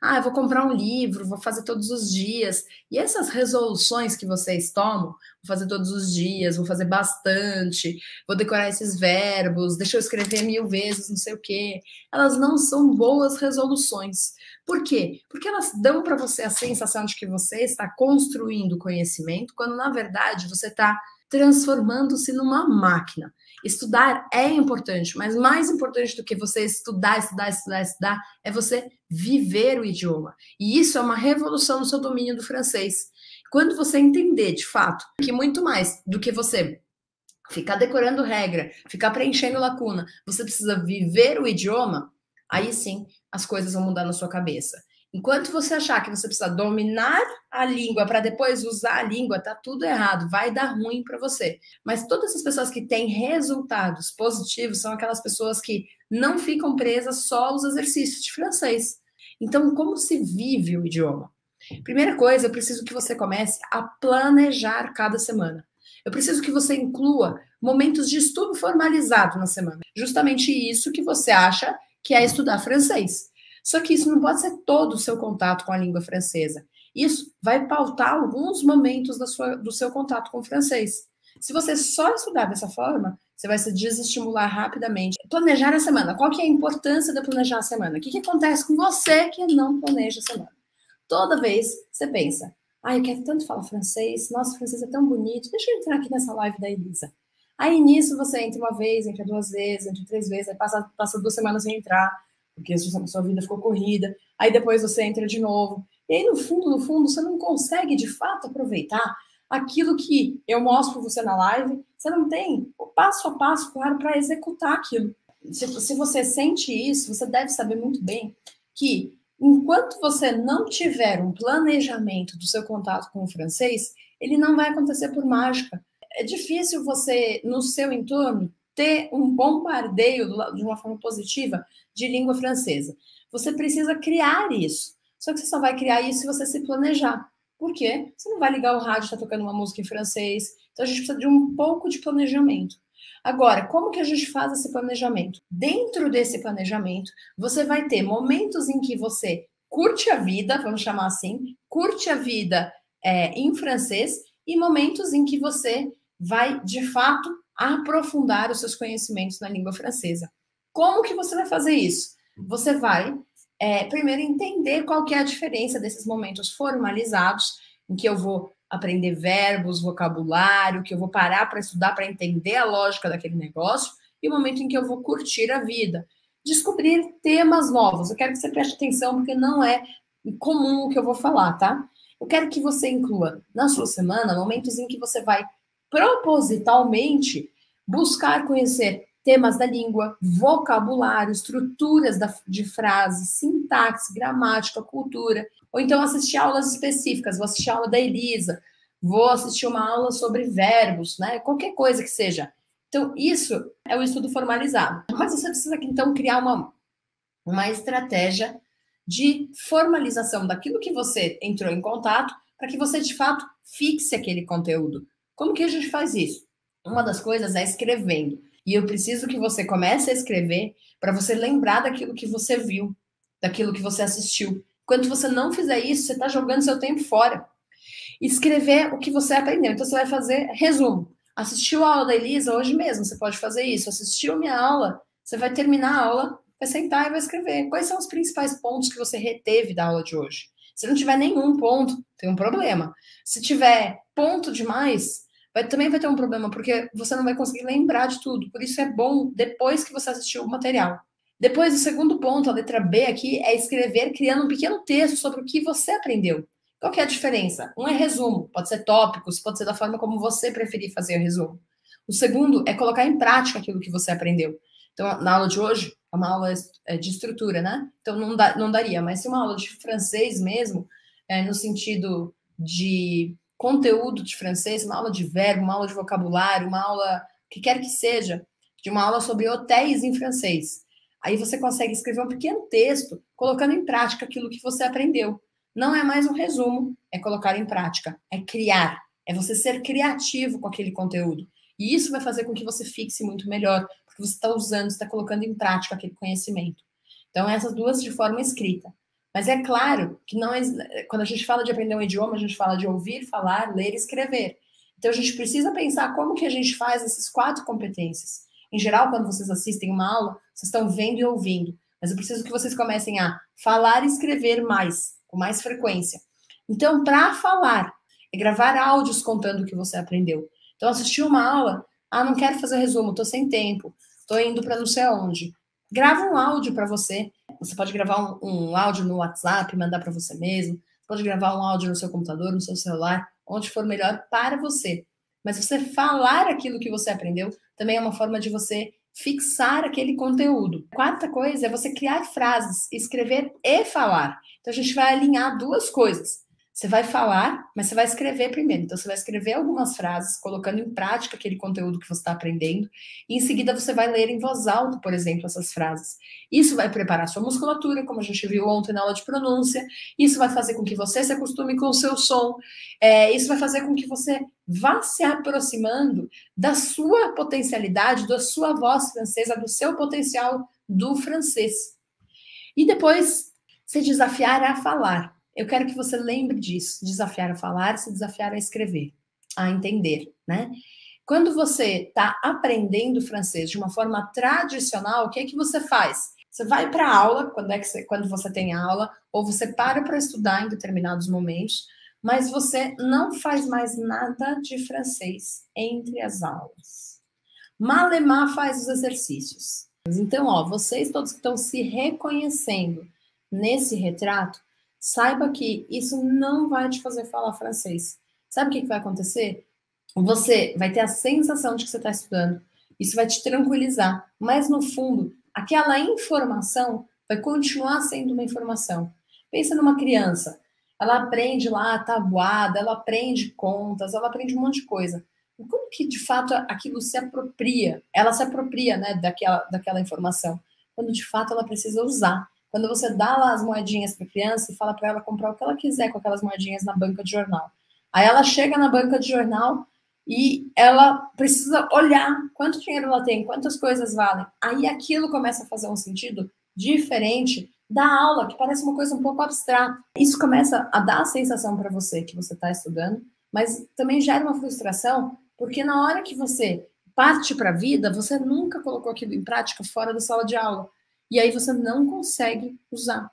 Ah, eu vou comprar um livro, vou fazer todos os dias. E essas resoluções que vocês tomam, vou fazer todos os dias, vou fazer bastante, vou decorar esses verbos, deixa eu escrever mil vezes, não sei o quê. Elas não são boas resoluções. Por quê? Porque elas dão para você a sensação de que você está construindo conhecimento, quando na verdade você está transformando-se numa máquina. Estudar é importante, mas mais importante do que você estudar, estudar, estudar, estudar, é você viver o idioma. E isso é uma revolução no seu domínio do francês. Quando você entender, de fato, que muito mais do que você ficar decorando regra, ficar preenchendo lacuna, você precisa viver o idioma, aí sim as coisas vão mudar na sua cabeça. Enquanto você achar que você precisa dominar a língua para depois usar a língua, tá tudo errado, vai dar ruim para você. Mas todas as pessoas que têm resultados positivos são aquelas pessoas que não ficam presas só aos exercícios de francês. Então, como se vive o idioma? Primeira coisa, eu preciso que você comece a planejar cada semana. Eu preciso que você inclua momentos de estudo formalizado na semana. Justamente isso que você acha que é estudar francês. Só que isso não pode ser todo o seu contato com a língua francesa. Isso vai pautar alguns momentos sua, do seu contato com o francês. Se você só estudar dessa forma, você vai se desestimular rapidamente. Planejar a semana. Qual que é a importância de planejar a semana? O que, que acontece com você que não planeja a semana? Toda vez você pensa, ah, eu quero tanto falar francês, nossa, francês é tão bonito, deixa eu entrar aqui nessa live da Elisa. Aí nisso você entra uma vez, entra duas vezes, entra três vezes, aí passa, passa duas semanas sem entrar porque a sua, vida ficou corrida, aí depois você entra de novo. E aí, no fundo, no fundo, você não consegue de fato aproveitar aquilo que eu mostro para você na live, você não tem o passo a passo claro para executar aquilo. Se, se você sente isso, você deve saber muito bem que enquanto você não tiver um planejamento do seu contato com o francês, ele não vai acontecer por mágica. É difícil você, no seu entorno, ter um bombardeio de uma forma positiva de língua francesa. Você precisa criar isso. Só que você só vai criar isso se você se planejar. Por quê? Você não vai ligar o rádio e tá tocando uma música em francês. Então a gente precisa de um pouco de planejamento. Agora, como que a gente faz esse planejamento? Dentro desse planejamento, você vai ter momentos em que você curte a vida, vamos chamar assim, curte a vida é, em francês, e momentos em que você vai, de fato, aprofundar os seus conhecimentos na língua francesa. Como que você vai fazer isso? Você vai é, primeiro entender qual que é a diferença desses momentos formalizados, em que eu vou aprender verbos, vocabulário, que eu vou parar para estudar para entender a lógica daquele negócio, e o momento em que eu vou curtir a vida, descobrir temas novos. Eu quero que você preste atenção porque não é comum o que eu vou falar, tá? Eu quero que você inclua na sua semana momentos em que você vai propositalmente buscar conhecer temas da língua, vocabulário, estruturas da, de frases, sintaxe, gramática, cultura, ou então assistir aulas específicas, vou assistir a aula da Elisa, vou assistir uma aula sobre verbos, né? Qualquer coisa que seja. Então, isso é o estudo formalizado. Mas você precisa então criar uma, uma estratégia de formalização daquilo que você entrou em contato para que você de fato fixe aquele conteúdo. Como que a gente faz isso? Uma das coisas é escrevendo. E eu preciso que você comece a escrever para você lembrar daquilo que você viu, daquilo que você assistiu. Quando você não fizer isso, você está jogando seu tempo fora. Escrever o que você aprendeu. Então, você vai fazer resumo. Assistiu a aula da Elisa hoje mesmo, você pode fazer isso. Assistiu minha aula, você vai terminar a aula, vai sentar e vai escrever. Quais são os principais pontos que você reteve da aula de hoje? Se não tiver nenhum ponto, tem um problema. Se tiver ponto demais, vai, também vai ter um problema, porque você não vai conseguir lembrar de tudo. Por isso é bom depois que você assistiu o material. Depois, o segundo ponto, a letra B aqui, é escrever criando um pequeno texto sobre o que você aprendeu. Qual que é a diferença? Um é resumo, pode ser tópicos, pode ser da forma como você preferir fazer o resumo. O segundo é colocar em prática aquilo que você aprendeu. Então, na aula de hoje, é uma aula é, de estrutura, né? Então, não, dá, não daria. Mas se uma aula de francês mesmo, é, no sentido de conteúdo de francês, uma aula de verbo, uma aula de vocabulário, uma aula que quer que seja, de uma aula sobre hotéis em francês. Aí você consegue escrever um pequeno texto colocando em prática aquilo que você aprendeu. Não é mais um resumo, é colocar em prática, é criar, é você ser criativo com aquele conteúdo. E isso vai fazer com que você fixe muito melhor, porque você está usando, está colocando em prática aquele conhecimento. Então, essas duas de forma escrita. Mas é claro que não é, quando a gente fala de aprender um idioma, a gente fala de ouvir, falar, ler e escrever. Então a gente precisa pensar como que a gente faz essas quatro competências. Em geral, quando vocês assistem uma aula, vocês estão vendo e ouvindo. Mas eu preciso que vocês comecem a falar e escrever mais, com mais frequência. Então, para falar, é gravar áudios contando o que você aprendeu. Então, assistir uma aula, ah, não quero fazer resumo, estou sem tempo, estou indo para não sei aonde. Grava um áudio para você. Você pode gravar um, um áudio no WhatsApp, mandar para você mesmo. Pode gravar um áudio no seu computador, no seu celular, onde for melhor para você. Mas você falar aquilo que você aprendeu também é uma forma de você fixar aquele conteúdo. Quarta coisa é você criar frases, escrever e falar. Então a gente vai alinhar duas coisas. Você vai falar, mas você vai escrever primeiro. Então, você vai escrever algumas frases, colocando em prática aquele conteúdo que você está aprendendo, e em seguida você vai ler em voz alta, por exemplo, essas frases. Isso vai preparar sua musculatura, como a gente viu ontem na aula de pronúncia. Isso vai fazer com que você se acostume com o seu som. É, isso vai fazer com que você vá se aproximando da sua potencialidade, da sua voz francesa, do seu potencial do francês. E depois se desafiar a falar. Eu quero que você lembre disso: desafiar a falar, se desafiar a escrever, a entender, né? Quando você está aprendendo francês de uma forma tradicional, o que é que você faz? Você vai para aula, quando, é que você, quando você tem aula, ou você para para estudar em determinados momentos, mas você não faz mais nada de francês entre as aulas. Malemar faz os exercícios. Então, ó, vocês todos que estão se reconhecendo nesse retrato, saiba que isso não vai te fazer falar francês. Sabe o que, que vai acontecer? Você vai ter a sensação de que você está estudando. Isso vai te tranquilizar. Mas, no fundo, aquela informação vai continuar sendo uma informação. Pensa numa criança. Ela aprende lá a tabuada, ela aprende contas, ela aprende um monte de coisa. E como que, de fato, aquilo se apropria? Ela se apropria né, daquela, daquela informação. Quando, de fato, ela precisa usar. Quando você dá lá as moedinhas para a criança e fala para ela comprar o que ela quiser com aquelas moedinhas na banca de jornal. Aí ela chega na banca de jornal e ela precisa olhar quanto dinheiro ela tem, quantas coisas valem. Aí aquilo começa a fazer um sentido diferente da aula, que parece uma coisa um pouco abstrata. Isso começa a dar a sensação para você que você está estudando, mas também gera uma frustração, porque na hora que você parte para a vida, você nunca colocou aquilo em prática fora da sala de aula. E aí você não consegue usar.